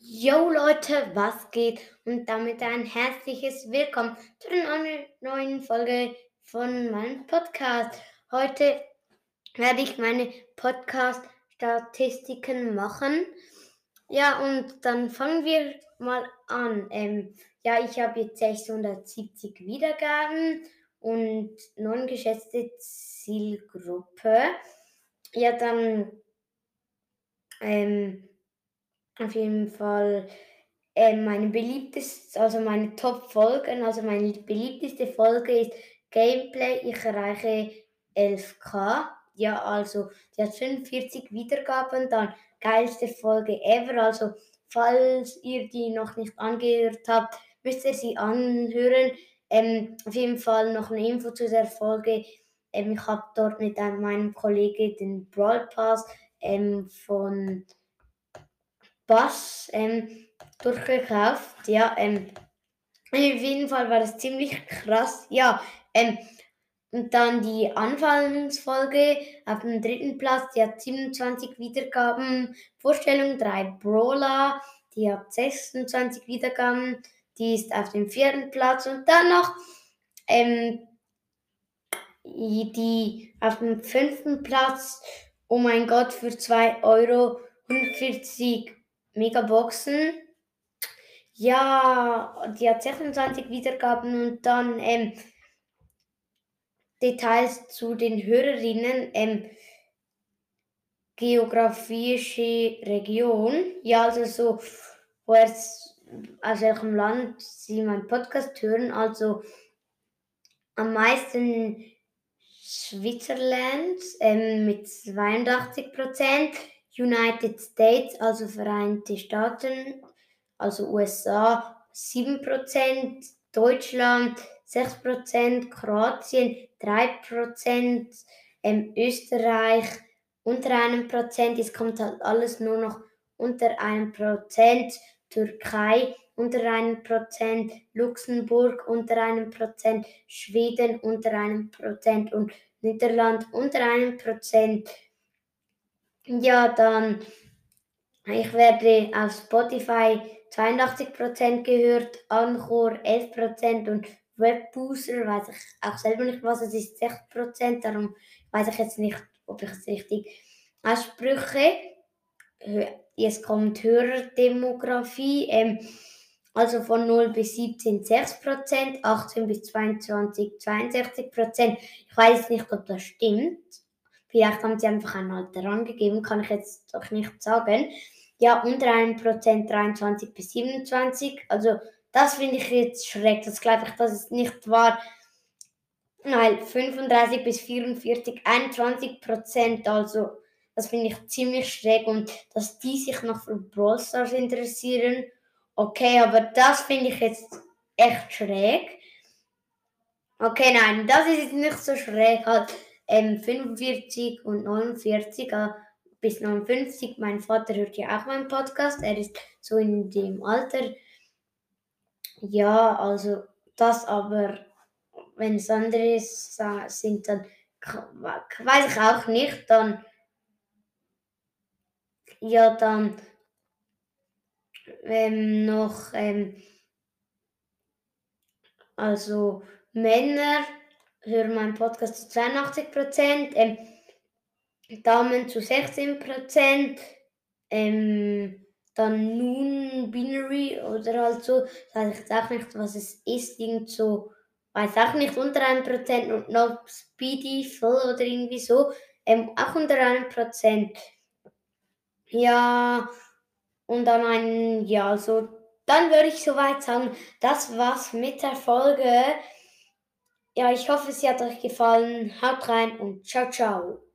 Yo Leute, was geht? Und damit ein herzliches Willkommen zu einer neuen Folge von meinem Podcast. Heute werde ich meine Podcast-Statistiken machen. Ja, und dann fangen wir mal an. Ähm, ja, ich habe jetzt 670 Wiedergaben und neun geschätzte Zielgruppe. Ja, dann ähm, auf jeden Fall ähm, meine beliebteste, also meine Top-Folgen, also meine beliebteste Folge ist Gameplay. Ich erreiche 11k. Ja, also die hat 45 Wiedergaben, dann geilste Folge ever. Also falls ihr die noch nicht angehört habt, müsst ihr sie anhören. Ähm, auf jeden Fall noch eine Info zu der Folge. Ähm, ich habe dort mit einem, meinem Kollegen den Brawl Pass ähm, von Bass ähm, durchgekauft. Ja, ähm, auf jeden Fall war das ziemlich krass. Ja, ähm, und dann die Anfallensfolge auf dem dritten Platz, die hat 27 Wiedergaben. Vorstellung 3 Brawler, die hat 26 Wiedergaben. Die ist auf dem vierten Platz. Und dann noch ähm, die auf dem fünften Platz, oh mein Gott, für 2 Euro 140 Megaboxen. Ja, die hat 26 Wiedergaben und dann ähm, Details zu den Hörerinnen. Ähm, geografische Region. Ja, also so, wo es, aus welchem Land Sie meinen Podcast hören. Also am meisten Switzerland ähm, mit 82 Prozent. United States, also Vereinigte Staaten, also USA 7%, Deutschland 6%, Kroatien 3%, ähm, Österreich unter einem Prozent, es kommt halt alles nur noch unter einem Prozent, Türkei unter einem Prozent, Luxemburg unter einem Prozent, Schweden unter einem Prozent und Niederland unter einem Prozent. Ja, dann, ich werde auf Spotify 82% gehört, Anchor 11% und Webbooster, weiß ich auch selber nicht, was es ist, 6%, darum weiß ich jetzt nicht, ob ich es richtig ausspreche. Jetzt kommt Hörerdemografie, ähm, also von 0 bis 17 6%, 18 bis 22 62%. Ich weiß nicht, ob das stimmt. Vielleicht haben sie einfach ein Alter angegeben, kann ich jetzt doch nicht sagen. Ja, unter einem Prozent 23 bis 27. Also das finde ich jetzt schreck. Das glaube ich, das ist nicht wahr. Nein, 35 bis 44, 21 Prozent. Also das finde ich ziemlich schräg. Und dass die sich noch für Brawl Stars interessieren, okay, aber das finde ich jetzt echt schräg. Okay, nein, das ist jetzt nicht so schräg. Halt ähm, 45 und 49 äh, bis 59. Mein Vater hört ja auch meinen Podcast. Er ist so in dem Alter. Ja, also das aber, wenn es andere sind, dann weiß ich auch nicht. Dann, ja, dann ähm, noch, ähm, also Männer hören meinen Podcast zu 82 Prozent, ähm, Damen zu 16 Prozent, ähm, dann nun Binary oder halt so, weiß ich auch nicht, was es ist, irgend so, weiß auch nicht, unter einem Prozent und noch Speedy Full oder irgendwie so, ähm, auch unter einem Prozent. Ja, und dann ein, ja, so, dann würde ich soweit sagen, das war's mit der Folge. Ja, ich hoffe, sie hat euch gefallen. Haut rein und ciao, ciao.